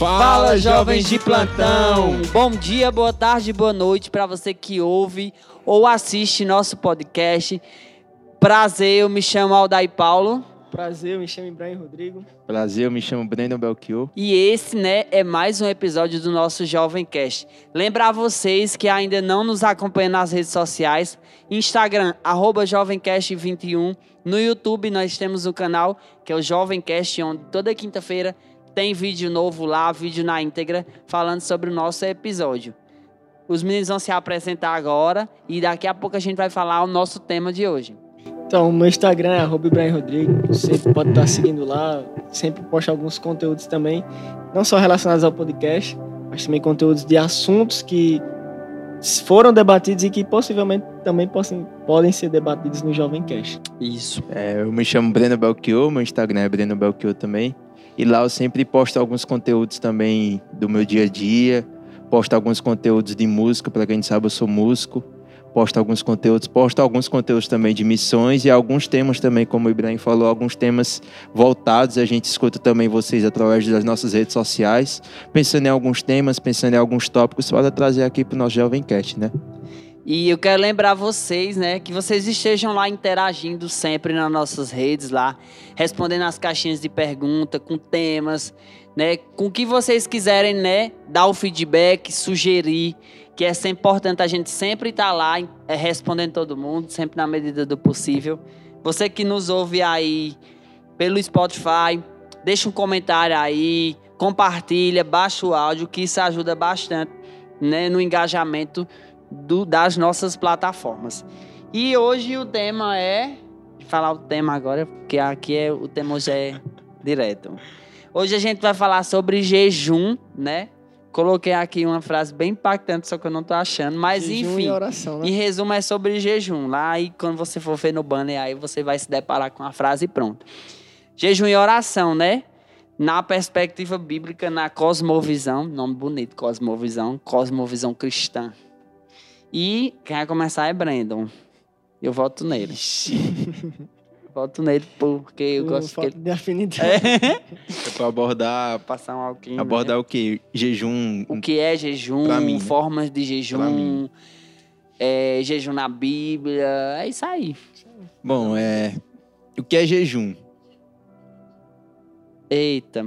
Fala, jovens de plantão! Bom dia, boa tarde, boa noite para você que ouve ou assiste nosso podcast. Prazer, eu me chamo Aldair Paulo. Prazer, eu me chamo Ibrahim Rodrigo. Prazer, eu me chamo Breno Belchior. E esse, né, é mais um episódio do nosso Jovem Cast. Lembrar vocês que ainda não nos acompanham nas redes sociais, Instagram, arroba JovemCast21. No YouTube nós temos o canal, que é o Jovemcast, onde toda quinta-feira tem vídeo novo lá, vídeo na íntegra, falando sobre o nosso episódio. Os meninos vão se apresentar agora e daqui a pouco a gente vai falar o nosso tema de hoje. Então, o meu Instagram é arroba Ibrahim Rodrigo. Você pode estar seguindo lá. Sempre posto alguns conteúdos também, não só relacionados ao podcast, mas também conteúdos de assuntos que foram debatidos e que possivelmente também possam, podem ser debatidos no Jovem Cast. Isso. É, eu me chamo Breno Belchior, meu Instagram é Breno Belchior também. E lá eu sempre posto alguns conteúdos também do meu dia a dia, posto alguns conteúdos de música, para quem sabe eu sou músico posto alguns conteúdos, posto alguns conteúdos também de missões e alguns temas também, como o Ibrahim falou, alguns temas voltados. A gente escuta também vocês através das nossas redes sociais, pensando em alguns temas, pensando em alguns tópicos para trazer aqui para o nosso Jovem Cast, né? E eu quero lembrar vocês, né, que vocês estejam lá interagindo sempre nas nossas redes lá, respondendo as caixinhas de pergunta com temas, né, com o que vocês quiserem, né, dar o feedback, sugerir que é sempre importante a gente sempre estar tá lá é, respondendo todo mundo, sempre na medida do possível. Você que nos ouve aí pelo Spotify, deixa um comentário aí, compartilha, baixa o áudio, que isso ajuda bastante né, no engajamento do, das nossas plataformas. E hoje o tema é. Falar o tema agora, porque aqui é, o tema hoje é direto. Hoje a gente vai falar sobre jejum, né? Coloquei aqui uma frase bem impactante, só que eu não tô achando. Mas jejum enfim. E oração, né? Em resumo, é sobre jejum. Lá e quando você for ver no banner, aí você vai se deparar com a frase e pronto. Jejum e oração, né? Na perspectiva bíblica, na cosmovisão, nome bonito, cosmovisão, cosmovisão cristã. E quem vai começar é Brandon. Eu voto nele. Voto nele porque eu gosto que ele... de afinidade. É. é para abordar... Passar um alquinho. Abordar né? o que? Jejum... O que é jejum, mim, né? formas de jejum, é, jejum na Bíblia, é isso aí. Bom, é... O que é jejum? Eita,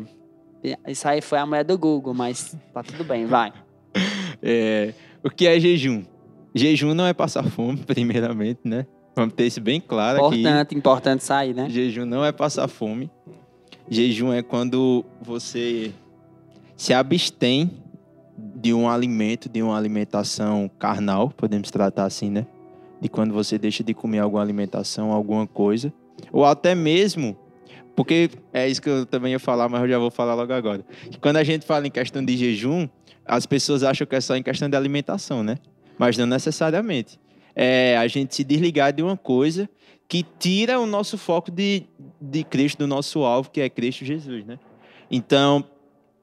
isso aí foi a mulher do Google, mas tá tudo bem, vai. É, o que é jejum? Jejum não é passar fome, primeiramente, né? Vamos ter isso bem claro importante, aqui. Importante, importante sair, né? Jejum não é passar fome. Jejum é quando você se abstém de um alimento, de uma alimentação carnal, podemos tratar assim, né? De quando você deixa de comer alguma alimentação, alguma coisa. Ou até mesmo, porque é isso que eu também ia falar, mas eu já vou falar logo agora. Quando a gente fala em questão de jejum, as pessoas acham que é só em questão de alimentação, né? Mas não necessariamente é a gente se desligar de uma coisa que tira o nosso foco de, de Cristo, do nosso alvo, que é Cristo Jesus, né? Então,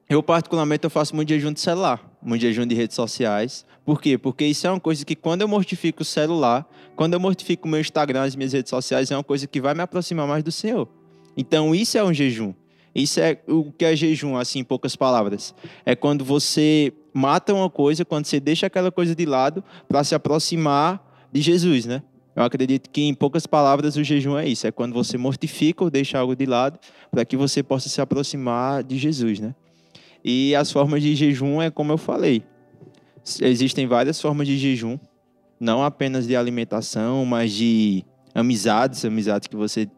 eu particularmente eu faço muito jejum de celular, muito jejum de redes sociais. Por quê? Porque isso é uma coisa que quando eu mortifico o celular, quando eu mortifico o meu Instagram, as minhas redes sociais, é uma coisa que vai me aproximar mais do Senhor. Então, isso é um jejum. Isso é o que é jejum, assim, em poucas palavras. É quando você mata uma coisa, quando você deixa aquela coisa de lado para se aproximar de Jesus, né? Eu acredito que, em poucas palavras, o jejum é isso: é quando você mortifica ou deixa algo de lado para que você possa se aproximar de Jesus, né? E as formas de jejum é como eu falei. Existem várias formas de jejum, não apenas de alimentação, mas de amizades, amizades que você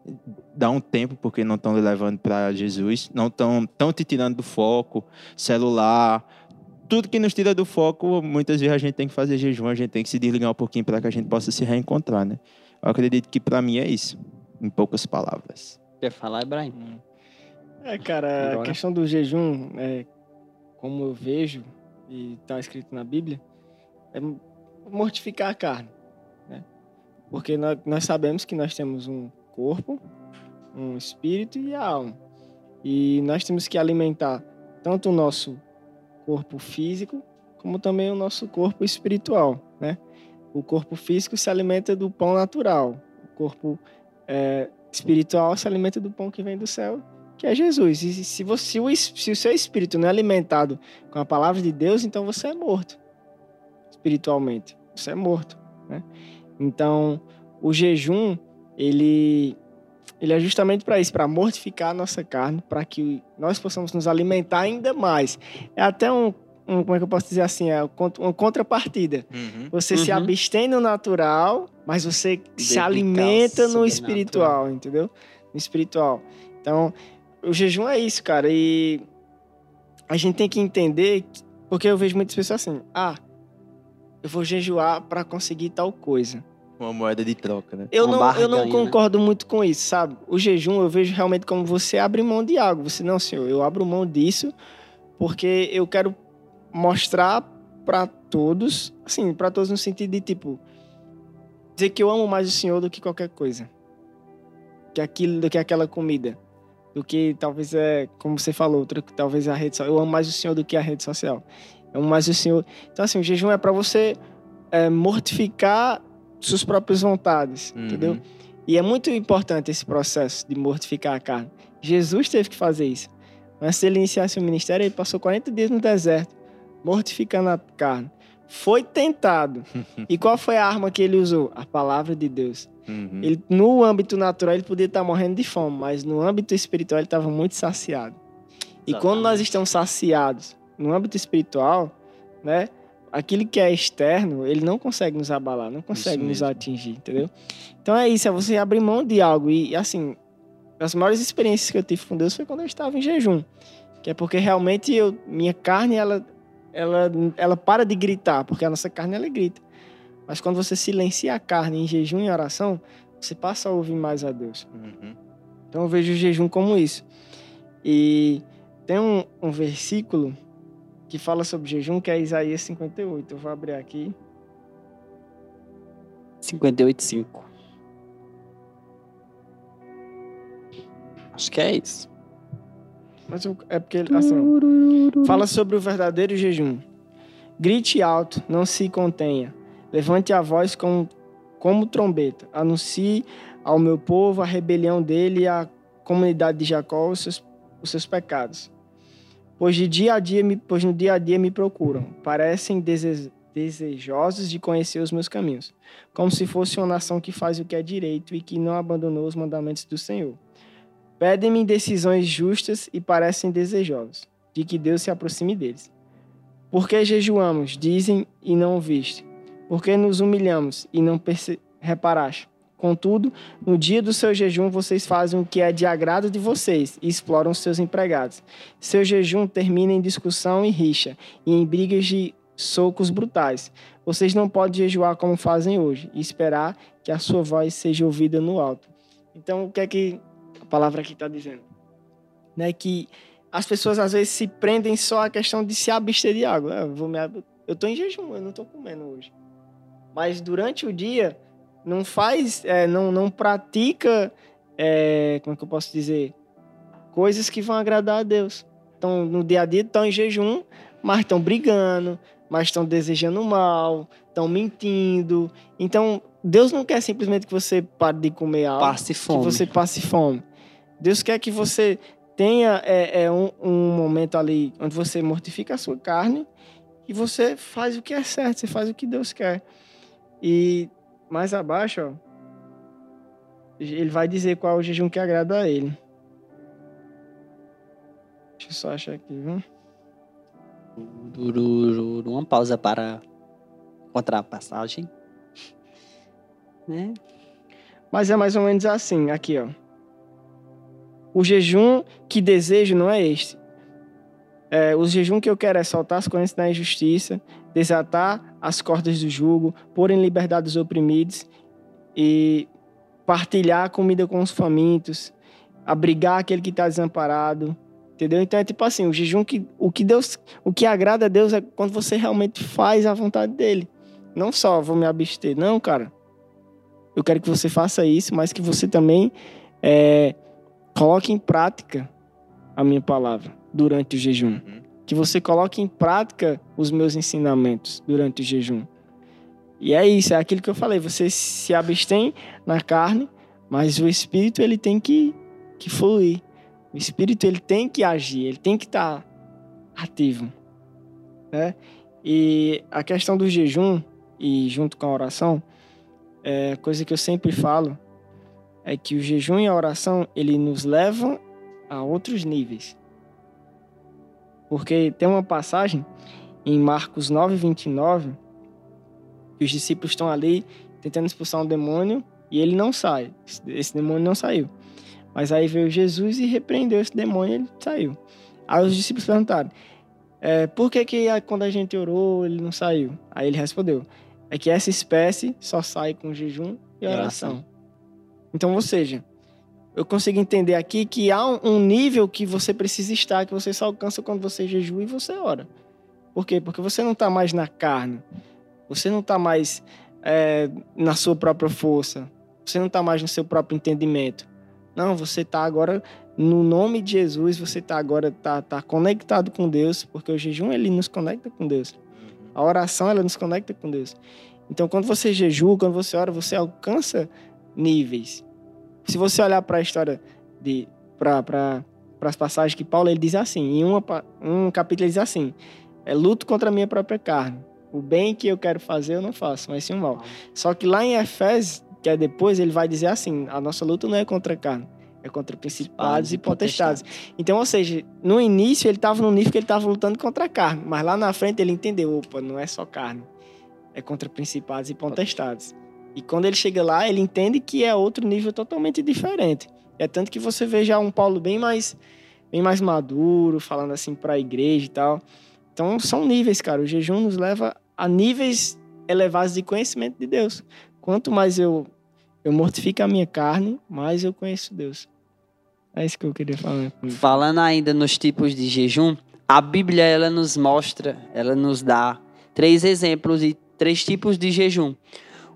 dá um tempo porque não estão levando para Jesus, não estão tão te tirando do foco, celular, tudo que nos tira do foco, muitas vezes a gente tem que fazer jejum, a gente tem que se desligar um pouquinho para que a gente possa se reencontrar, né? Eu acredito que para mim é isso, em poucas palavras. Quer falar, Ibrahim? É, cara, Agora. a questão do jejum, é, como eu vejo e está escrito na Bíblia, é mortificar a carne, né? Porque nós, nós sabemos que nós temos um corpo, um espírito e a alma. E nós temos que alimentar tanto o nosso corpo físico, como também o nosso corpo espiritual, né? O corpo físico se alimenta do pão natural, o corpo é, espiritual se alimenta do pão que vem do céu, que é Jesus. E se, você, se o seu espírito não é alimentado com a palavra de Deus, então você é morto espiritualmente. Você é morto. Né? Então, o jejum, ele, ele é justamente para isso, para mortificar a nossa carne, para que nós possamos nos alimentar ainda mais. É até um, um como é que eu posso dizer assim, é uma contrapartida. Uhum. Você uhum. se abstém no natural, mas você Dedicar se alimenta no espiritual, entendeu? No espiritual. Então, o jejum é isso, cara. E a gente tem que entender, porque eu vejo muitas pessoas assim: ah, eu vou jejuar para conseguir tal coisa. Uma moeda de troca, né? Eu Uma não, eu não né? concordo né? muito com isso, sabe? O jejum eu vejo realmente como você abre mão de algo. Você, não, senhor, eu abro mão disso porque eu quero mostrar para todos, assim, para todos no sentido de tipo, dizer que eu amo mais o senhor do que qualquer coisa. Que aquilo, do que aquela comida do que talvez é, como você falou, outra, talvez a rede social. Eu amo mais o Senhor do que a rede social. Eu amo mais o Senhor. Então, assim, o jejum é para você é, mortificar suas próprias vontades, uhum. entendeu? E é muito importante esse processo de mortificar a carne. Jesus teve que fazer isso. Antes de ele iniciasse o ministério, ele passou 40 dias no deserto, mortificando a carne. Foi tentado. e qual foi a arma que ele usou? A palavra de Deus. Uhum. Ele, no âmbito natural, ele podia estar morrendo de fome, mas no âmbito espiritual, ele estava muito saciado. E Exatamente. quando nós estamos saciados no âmbito espiritual, né? Aquilo que é externo, ele não consegue nos abalar, não consegue nos atingir, entendeu? Então é isso, é você abrir mão de algo. E assim, as maiores experiências que eu tive com Deus foi quando eu estava em jejum. Que é porque realmente eu, minha carne, ela, ela, ela para de gritar, porque a nossa carne, ela grita. Mas quando você silencia a carne em jejum e oração, você passa a ouvir mais a Deus. Uhum. Então eu vejo o jejum como isso. E tem um, um versículo que fala sobre jejum, que é Isaías 58. Eu vou abrir aqui. 58,5. Acho que é isso. Mas é porque, assim, fala sobre o verdadeiro jejum. Grite alto, não se contenha. Levante a voz como, como trombeta. Anuncie ao meu povo a rebelião dele e à comunidade de Jacó os seus, os seus pecados. De dia a dia me, pois no dia a dia me procuram. Parecem dese, desejosos de conhecer os meus caminhos. Como se fosse uma nação que faz o que é direito e que não abandonou os mandamentos do Senhor. Pedem-me decisões justas e parecem desejosos de que Deus se aproxime deles. Porque jejuamos, dizem, e não viste porque nos humilhamos e não reparaste. Contudo, no dia do seu jejum, vocês fazem o que é de agrado de vocês e exploram seus empregados. Seu jejum termina em discussão e rixa, e em brigas de socos brutais. Vocês não podem jejuar como fazem hoje e esperar que a sua voz seja ouvida no alto. Então, o que é que a palavra aqui está dizendo? Né, que as pessoas às vezes se prendem só à questão de se abster de água. Me eu estou em jejum, eu não estou comendo hoje mas durante o dia não faz, é, não, não pratica, é, como é que eu posso dizer, coisas que vão agradar a Deus. Então, no dia a dia estão em jejum, mas estão brigando, mas estão desejando mal, estão mentindo. Então, Deus não quer simplesmente que você pare de comer algo, passe fome. que você passe fome. Deus quer que você tenha é, é um, um momento ali onde você mortifica a sua carne e você faz o que é certo, você faz o que Deus quer. E mais abaixo, ó, ele vai dizer qual é o jejum que agrada a ele. Deixa eu só achar aqui, viu? Uma pausa para encontrar a passagem. Né? Mas é mais ou menos assim, aqui, ó. O jejum que desejo não é este. É, o jejum que eu quero é soltar as correntes da injustiça, desatar as cordas do jugo, pôr em liberdade os oprimidos e partilhar a comida com os famintos, abrigar aquele que está desamparado, entendeu? Então é tipo assim, o jejum que o que Deus, o que agrada a Deus é quando você realmente faz a vontade dele. Não só vou me abster, não, cara. Eu quero que você faça isso, mas que você também é, coloque em prática a minha palavra durante o jejum. Uhum que você coloque em prática os meus ensinamentos durante o jejum. E é isso, é aquilo que eu falei, você se abstém na carne, mas o espírito ele tem que, que fluir. O espírito ele tem que agir, ele tem que estar tá ativo, né? E a questão do jejum e junto com a oração, é coisa que eu sempre falo é que o jejum e a oração ele nos levam a outros níveis. Porque tem uma passagem em Marcos 9, 29, que os discípulos estão ali tentando expulsar um demônio e ele não sai. Esse demônio não saiu. Mas aí veio Jesus e repreendeu esse demônio e ele saiu. Aí os discípulos perguntaram: é, por que, que quando a gente orou ele não saiu? Aí ele respondeu: é que essa espécie só sai com jejum e oração. Então, ou seja, eu consigo entender aqui que há um nível que você precisa estar, que você só alcança quando você jejua e você ora. Por quê? Porque você não está mais na carne, você não está mais é, na sua própria força, você não está mais no seu próprio entendimento. Não, você está agora no nome de Jesus, você está agora tá, tá conectado com Deus, porque o jejum ele nos conecta com Deus. A oração ela nos conecta com Deus. Então, quando você jejua, quando você ora, você alcança níveis. Se você olhar para a história de para para as passagens que Paulo ele diz assim, em uma, um capítulo ele diz assim: é luto contra a minha própria carne. O bem que eu quero fazer eu não faço, mas sim o mal. Só que lá em Efésios, que é depois, ele vai dizer assim: a nossa luta não é contra a carne, é contra principados e potestades. Então, ou seja, no início ele estava no nível que ele estava lutando contra a carne, mas lá na frente ele entendeu, opa, não é só carne, é contra principados e potestades. E quando ele chega lá, ele entende que é outro nível totalmente diferente. É tanto que você vê já um Paulo bem mais bem mais maduro, falando assim para a igreja e tal. Então, são níveis, cara. O jejum nos leva a níveis elevados de conhecimento de Deus. Quanto mais eu eu mortifico a minha carne, mais eu conheço Deus. É isso que eu queria falar. Falando ainda nos tipos de jejum, a Bíblia ela nos mostra, ela nos dá três exemplos de três tipos de jejum.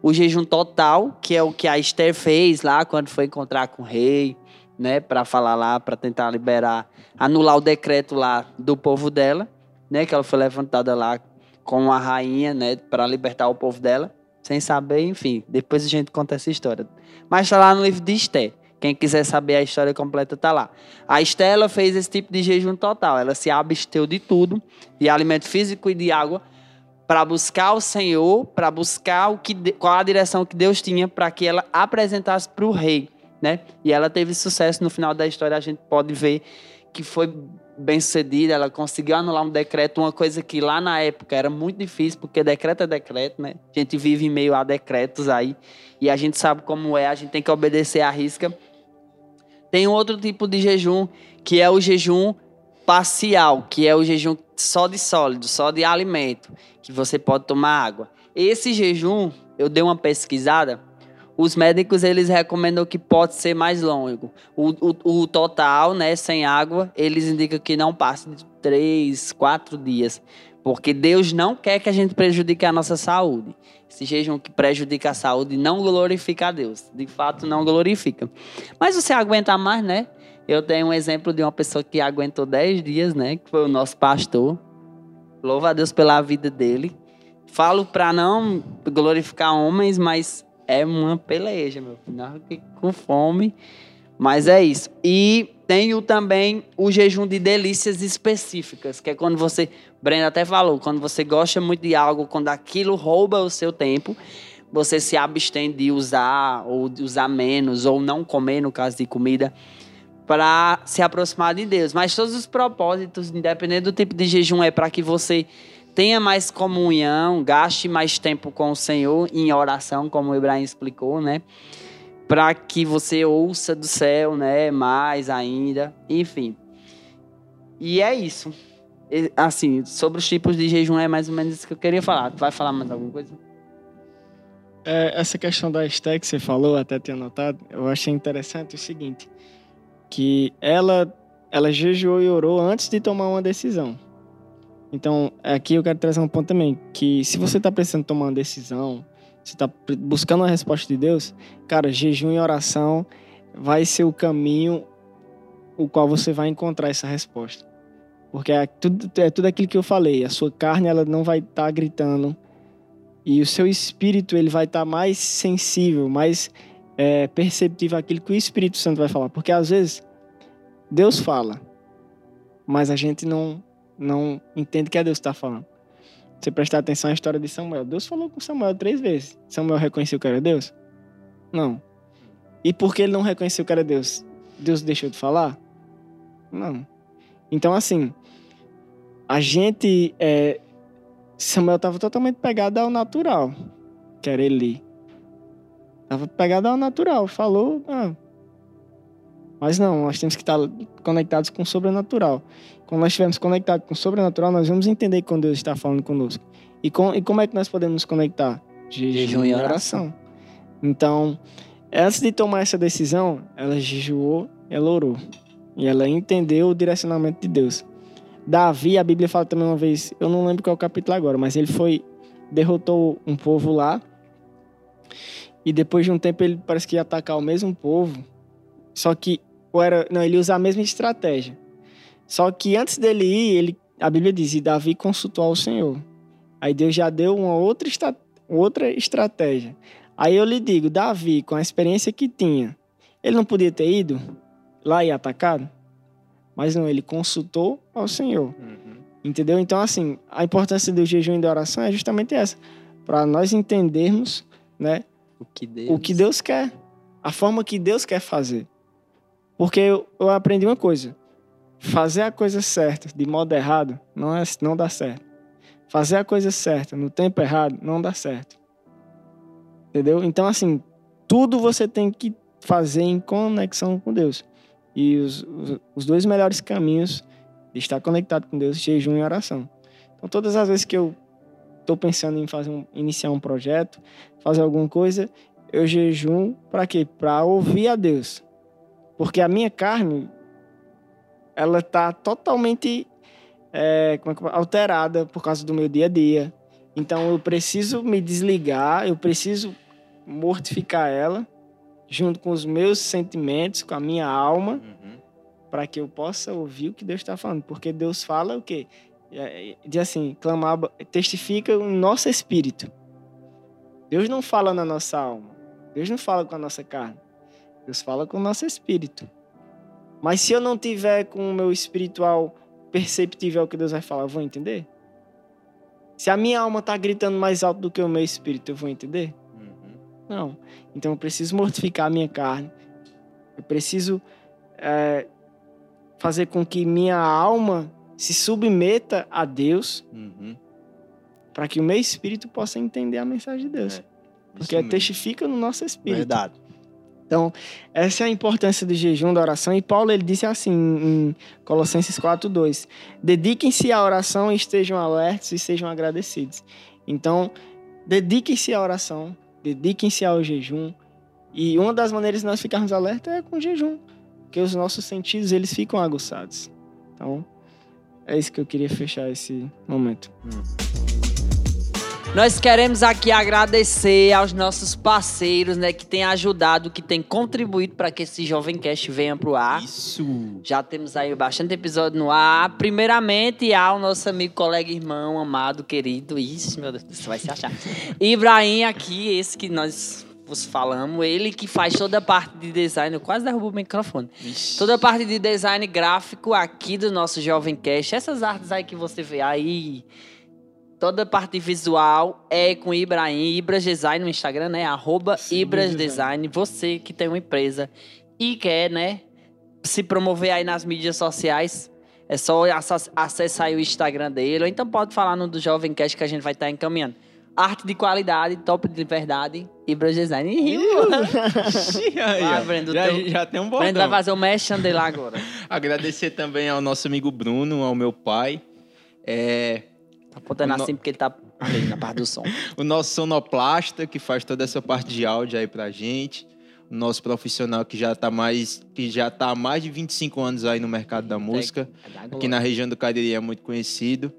O jejum total, que é o que a Esther fez lá quando foi encontrar com o rei, né, para falar lá, para tentar liberar, anular o decreto lá do povo dela, né, que ela foi levantada lá com a rainha, né, para libertar o povo dela, sem saber, enfim, depois a gente conta essa história. Mas está lá no livro de Esther. Quem quiser saber a história completa tá lá. A Estela fez esse tipo de jejum total. Ela se absteu de tudo, de alimento físico e de água, para buscar o Senhor, para buscar o que, qual a direção que Deus tinha para que ela apresentasse para o rei, né? E ela teve sucesso no final da história. A gente pode ver que foi bem sucedida. Ela conseguiu anular um decreto, uma coisa que lá na época era muito difícil, porque decreto é decreto, né? A gente vive em meio a decretos aí e a gente sabe como é. A gente tem que obedecer à risca. Tem outro tipo de jejum, que é o jejum parcial, que é o jejum só de sólido, só de alimento, que você pode tomar água. Esse jejum, eu dei uma pesquisada, os médicos eles recomendam que pode ser mais longo. O, o, o total, né, sem água, eles indicam que não passe de três, quatro dias. Porque Deus não quer que a gente prejudique a nossa saúde. Esse jejum que prejudica a saúde não glorifica a Deus. De fato, não glorifica. Mas você aguenta mais, né? Eu tenho um exemplo de uma pessoa que aguentou 10 dias, né? Que foi o nosso pastor. Louva a Deus pela vida dele. Falo para não glorificar homens, mas é uma peleja, meu filho. Com fome. Mas é isso. E tenho também o jejum de delícias específicas, que é quando você, Brenda até falou, quando você gosta muito de algo, quando aquilo rouba o seu tempo, você se abstém de usar ou de usar menos ou não comer no caso de comida para se aproximar de Deus. Mas todos os propósitos, independente do tipo de jejum, é para que você tenha mais comunhão, gaste mais tempo com o Senhor em oração, como o Ibrahim explicou, né? para que você ouça do céu, né, mais ainda, enfim. E é isso. Assim, sobre os tipos de jejum é mais ou menos isso que eu queria falar. Tu vai falar mais alguma coisa? É, essa questão da Esté que você falou, até ter anotado, eu achei interessante o seguinte, que ela ela jejuou e orou antes de tomar uma decisão. Então, aqui eu quero trazer um ponto também, que se você está precisando tomar uma decisão, você está buscando a resposta de Deus, cara, jejum e oração vai ser o caminho o qual você vai encontrar essa resposta. Porque é tudo, é tudo aquilo que eu falei. A sua carne ela não vai estar tá gritando e o seu espírito ele vai estar tá mais sensível, mais é, perceptível àquilo que o Espírito Santo vai falar. Porque às vezes Deus fala, mas a gente não, não entende que é Deus que está falando. Você prestar atenção à história de Samuel. Deus falou com Samuel três vezes. Samuel reconheceu que era Deus? Não. E por que ele não reconheceu que era Deus? Deus deixou de falar? Não. Então, assim, a gente. É, Samuel estava totalmente pegado ao natural, que era Eli. Estava pegado ao natural. Falou, ah, mas não, nós temos que estar conectados com o sobrenatural. Quando nós estivermos conectados com o sobrenatural, nós vamos entender quando Deus está falando conosco. E, com, e como é que nós podemos nos conectar? Jejum e oração. Então, antes de tomar essa decisão, ela jejuou, ela orou. E ela entendeu o direcionamento de Deus. Davi, a Bíblia fala também uma vez, eu não lembro qual é o capítulo agora, mas ele foi, derrotou um povo lá. E depois de um tempo ele parece que ia atacar o mesmo povo. Só que ou era, não, ele usa a mesma estratégia. Só que antes dele ir, ele, a Bíblia diz, e Davi consultou ao Senhor. Aí Deus já deu uma outra, outra estratégia. Aí eu lhe digo, Davi, com a experiência que tinha, ele não podia ter ido lá e atacado? Mas não, ele consultou ao Senhor. Uhum. Entendeu? Então, assim, a importância do jejum e da oração é justamente essa. Para nós entendermos né, o, que Deus... o que Deus quer. A forma que Deus quer fazer. Porque eu, eu aprendi uma coisa. Fazer a coisa certa de modo errado não, é, não dá certo. Fazer a coisa certa no tempo errado não dá certo. Entendeu? Então, assim, tudo você tem que fazer em conexão com Deus. E os, os, os dois melhores caminhos de estar conectado com Deus, jejum e oração. Então, todas as vezes que eu estou pensando em fazer um, iniciar um projeto, fazer alguma coisa, eu jejum para quê? Para ouvir a Deus. Porque a minha carne, ela está totalmente é, é alterada por causa do meu dia a dia. Então eu preciso me desligar, eu preciso mortificar ela, junto com os meus sentimentos, com a minha alma, uhum. para que eu possa ouvir o que Deus está falando. Porque Deus fala o quê? É, diz assim, clamar, testifica o nosso espírito. Deus não fala na nossa alma. Deus não fala com a nossa carne. Deus fala com o nosso espírito. Mas se eu não tiver com o meu espiritual perceptível o que Deus vai falar, eu vou entender? Se a minha alma está gritando mais alto do que o meu espírito, eu vou entender? Uhum. Não. Então eu preciso mortificar a minha carne. Eu preciso é, fazer com que minha alma se submeta a Deus uhum. para que o meu espírito possa entender a mensagem de Deus. É, Porque testifica no nosso espírito. Verdade. Então, essa é a importância do jejum, da oração. E Paulo ele disse assim em Colossenses 4:2: Dediquem-se à oração e estejam alertos e sejam agradecidos. Então, dediquem-se à oração, dediquem-se ao jejum. E uma das maneiras de nós ficarmos alertos é com jejum, porque os nossos sentidos eles ficam aguçados. Então, é isso que eu queria fechar esse momento. Nós queremos aqui agradecer aos nossos parceiros, né, que têm ajudado, que têm contribuído para que esse Jovem Cast venha pro ar. Isso. Já temos aí bastante episódio no ar. Primeiramente, ao nosso amigo, colega, irmão, amado, querido. Isso, meu Deus, você vai se achar. Ibrahim aqui, esse que nós vos falamos, ele que faz toda a parte de design, eu quase derrubo o microfone. Ixi. Toda a parte de design gráfico aqui do nosso Jovem Cast. Essas artes aí que você vê aí, Toda a parte visual é com Ibrahim, Ibras Design no Instagram, né? Arroba Sim, Ibras Design. Você que tem uma empresa e quer, né, se promover aí nas mídias sociais, é só acessar o Instagram dele. Ou então pode falar no do Jovem Cast que a gente vai estar encaminhando. Arte de qualidade, top de verdade, Ibras Design. Rio. ah, Brendo, já, teu... já tem um botão. Brendo vai fazer o um dele agora. Agradecer também ao nosso amigo Bruno, ao meu pai. É, Tá apontando assim no... porque ele tá ali na parte do som. o nosso sonoplasta, que faz toda essa parte de áudio aí pra gente. O nosso profissional que já tá mais que já tá há mais de 25 anos aí no mercado da música. Aqui na região do Cariri é muito conhecido.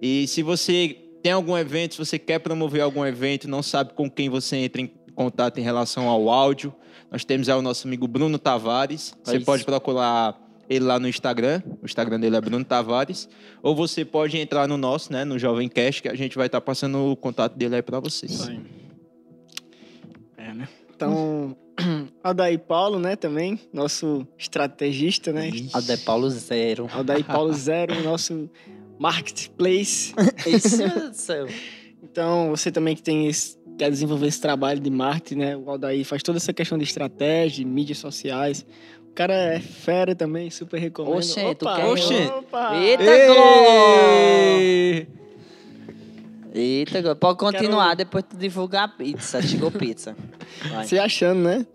E se você tem algum evento, se você quer promover algum evento, não sabe com quem você entra em contato em relação ao áudio, nós temos aí o nosso amigo Bruno Tavares. Você pode procurar ele lá no Instagram. O Instagram dele é Bruno Tavares. Ou você pode entrar no nosso, né, no Jovem Cash, que a gente vai estar tá passando o contato dele aí para vocês. É, né? Então, Aldair Paulo, né, também, nosso estrategista, né? Aldair Paulo Zero. Aldair Paulo Zero, nosso marketplace. Então, você também que tem esse, quer desenvolver esse trabalho de marketing, né? O Aldair faz toda essa questão de estratégia, de mídias sociais. O cara é fera também, super recomendo. Oxê, tu opa, quer- Oxê. opa. Eita, Ei! Glória! Eita, Glória. pode continuar, depois tu divulgar a pizza. Chegou pizza. Vai. Você achando, né?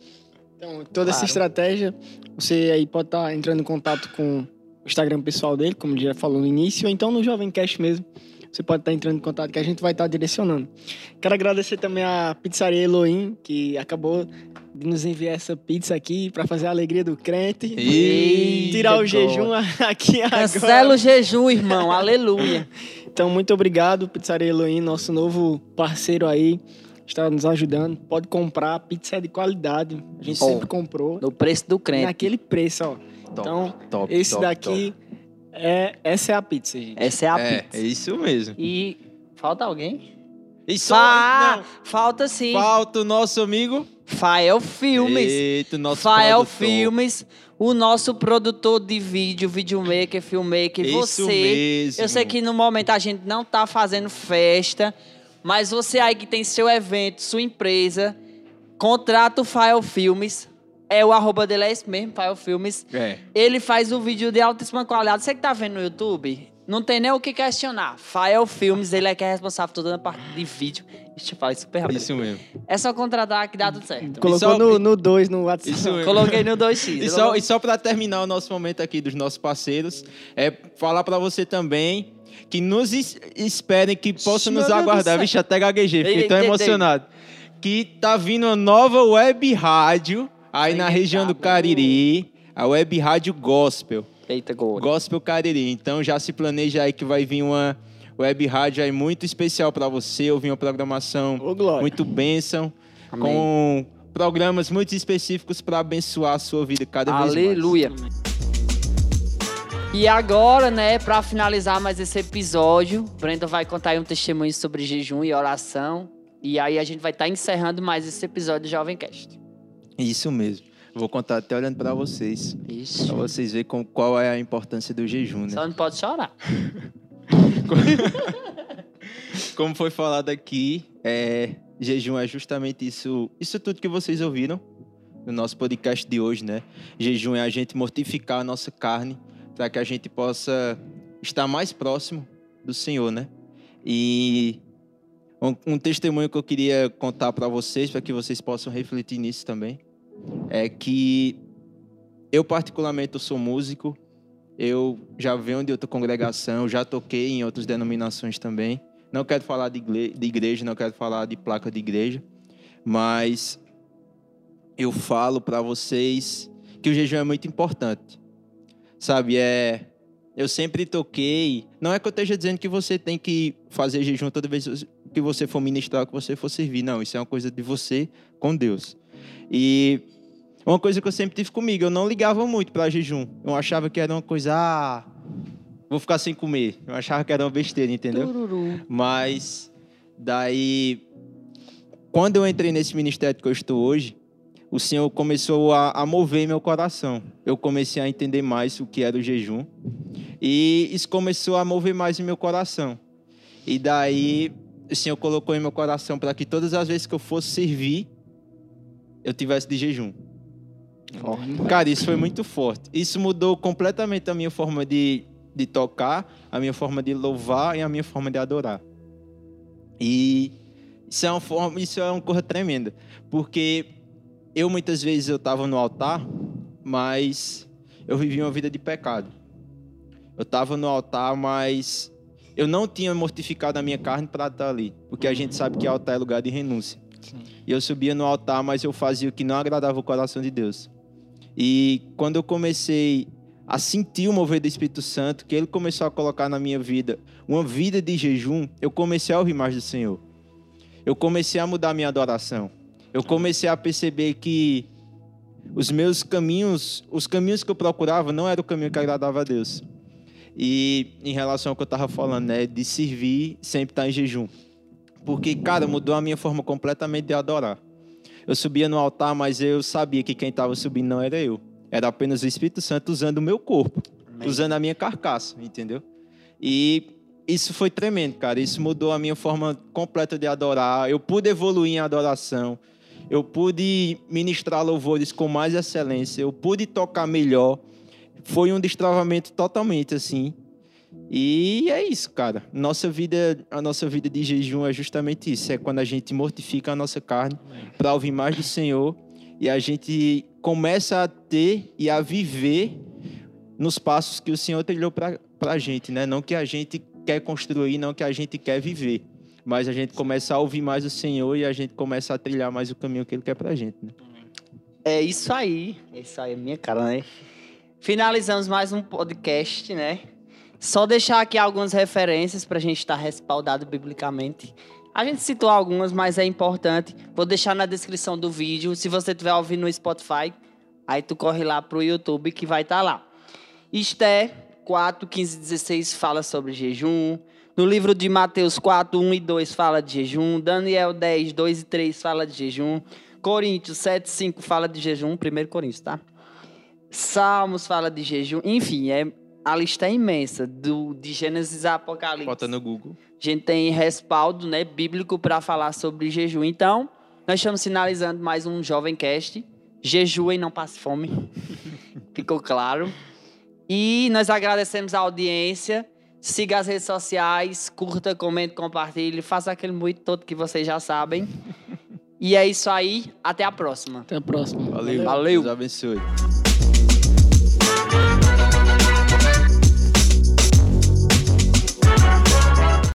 Então, toda essa Claro. estratégia, você aí pode estar entrando em contato com o Instagram pessoal dele, como ele já falou no início, ou então no Jovem Cash mesmo. Você pode estar entrando em contato que a gente vai estar direcionando. Quero agradecer também a pizzaria Elohim, que acabou de nos enviar essa pizza aqui para fazer a alegria do crente. Eita, Tirar o jejum aqui Cancela agora. o jejum, irmão. Aleluia. Então, muito obrigado, Pizzaria Elohim, nosso novo parceiro aí, está nos ajudando. Pode comprar, pizza é de qualidade. A gente Bom. sempre comprou. No preço do crente. Naquele preço, ó. Top, Então, top, esse top, daqui é essa é a pizza, gente. Essa é a top. É, pizza. é isso mesmo. E falta alguém? E só, Fa- não, falta sim. falta o nosso amigo... Fael Filmes. Eita, o nosso Fael produtor. Filmes, o nosso produtor de vídeo, videomaker, filmmaker, Isso você. mesmo. Eu sei que no momento a gente não tá fazendo festa, mas você aí que tem seu evento, sua empresa, contrata o Fael Filmes. É o arroba dele é esse mesmo, Fael Filmes. É. Ele faz o vídeo de altíssima qualidade. Você que tá vendo no YouTube, não tem nem o que questionar. Fael Filmes, ele é que é responsável por toda a parte de vídeo. Deixa eu falar super rápido. Isso mesmo. É só contratar que dá tudo certo. Colocou só- no 2 no, WhatsApp. Isso mesmo. Coloquei no 2x. E só, e só para terminar o nosso momento aqui dos nossos parceiros, é falar para você também que nos es- esperem, que possam Meu nos Deus aguardar. Vixe, até gaguejei, fiquei Ei, tão emocionado. Que tá vindo uma nova web rádio aí na região do. Cariri, a web rádio Gospel. Eita, gol. Gospel Cariri. Então já se planeja aí que vai vir uma web rádio aí muito especial para você, ouvir uma programação muito bênção, Amém. com programas muito específicos para abençoar a sua vida cada vez mais. Aleluia. E agora, né, pra finalizar mais esse episódio, Brenda vai contar aí um testemunho sobre jejum e oração. E aí a gente vai estar encerrando mais esse episódio do Jovem Cast. Isso mesmo. Vou contar até olhando para vocês, Ixi. para vocês verem com- qual é a importância do jejum, né? Só não pode chorar. Como foi falado aqui, é, jejum é justamente isso, isso tudo que vocês ouviram no nosso podcast de hoje, né? Jejum é a gente mortificar a nossa carne para que a gente possa estar mais próximo do Senhor, né? E um, um testemunho que eu queria contar para vocês, para que vocês possam refletir nisso também, é que eu particularmente eu sou músico, eu já venho de outra congregação, já toquei em outras denominações também. Não quero falar de igreja, não quero falar de placa de igreja, mas eu falo para vocês que o jejum é muito importante. Sabe, é eu sempre toquei, não é que eu esteja dizendo que você tem que fazer jejum toda vez que você for ministrar, que você for servir, não, isso é uma coisa de você com Deus. E uma coisa que eu sempre tive comigo, eu não ligava muito para jejum. Eu achava que era uma coisa, ah, vou ficar sem comer. Eu achava que era uma besteira, entendeu? Tururu. Mas daí, quando eu entrei nesse ministério que eu estou hoje, o Senhor começou a, a mover meu coração. Eu comecei a entender mais o que era o jejum e isso começou a mover mais o meu coração. E daí o Senhor colocou em meu coração para que todas as vezes que eu fosse servir, eu tivesse de jejum. Cara, isso foi muito forte. Isso mudou completamente a minha forma de, de tocar, a minha forma de louvar e a minha forma de adorar. E isso é uma forma, isso é uma coisa tremenda, porque eu muitas vezes eu estava no altar, mas eu vivia uma vida de pecado. Eu estava no altar, mas eu não tinha mortificado a minha carne para estar ali, porque a gente sabe que altar é lugar de renúncia. E eu subia no altar, mas eu fazia o que não agradava o coração de Deus. E quando eu comecei a sentir o mover do Espírito Santo, que ele começou a colocar na minha vida uma vida de jejum, eu comecei a ouvir mais do Senhor. Eu comecei a mudar minha adoração. Eu comecei a perceber que os meus caminhos, os caminhos que eu procurava não era o caminho que agradava a Deus. E em relação ao que eu estava falando, né, de servir, sempre estar em jejum. Porque, cara, mudou a minha forma completamente de adorar. eu subia no altar, mas eu sabia que quem estava subindo não era eu. Era apenas o Espírito Santo usando o meu corpo, Amém. usando a minha carcaça, entendeu? E isso foi tremendo, cara. Isso mudou a minha forma completa de adorar. Eu pude evoluir em adoração. Eu pude ministrar louvores com mais excelência. Eu pude tocar melhor. Foi um destravamento totalmente assim. E é isso, cara. Nossa vida, a nossa vida de jejum é justamente isso. É quando a gente mortifica a nossa carne para ouvir mais do Senhor e a gente começa a ter e a viver nos passos que o Senhor trilhou para a gente, né? Não que a gente quer construir, não que a gente quer viver, mas a gente começa a ouvir mais o Senhor e a gente começa a trilhar mais o caminho que Ele quer para a gente, né? É isso aí. É isso aí, é minha cara, né? Finalizamos mais um podcast, né? Só deixar aqui algumas referências para a gente estar respaldado biblicamente. A gente citou algumas, mas é importante. Vou deixar na descrição do vídeo. Se você estiver ouvindo no Spotify, aí tu corre lá pro YouTube que vai estar tá lá. Esté 4, 15 16 fala sobre jejum. No livro de Mateus 4, 1 e 2 fala de jejum. Daniel 10, 2 e 3 fala de jejum. Coríntios 7, 5 fala de jejum. 1 Coríntios, tá? Salmos fala de jejum. Enfim, é a lista é imensa, do, de Gênesis a Apocalipse. Bota no Google. A gente tem respaldo né, bíblico para falar sobre jejum. Então, nós estamos finalizando mais um Jovem Cast. Jejuem, não passe fome. Ficou claro. E nós agradecemos a audiência. Siga as redes sociais, curta, comente, compartilhe, faça aquele muito todo que vocês já sabem. E é isso aí. Até a próxima. Até a próxima. Valeu. Valeu. Deus abençoe.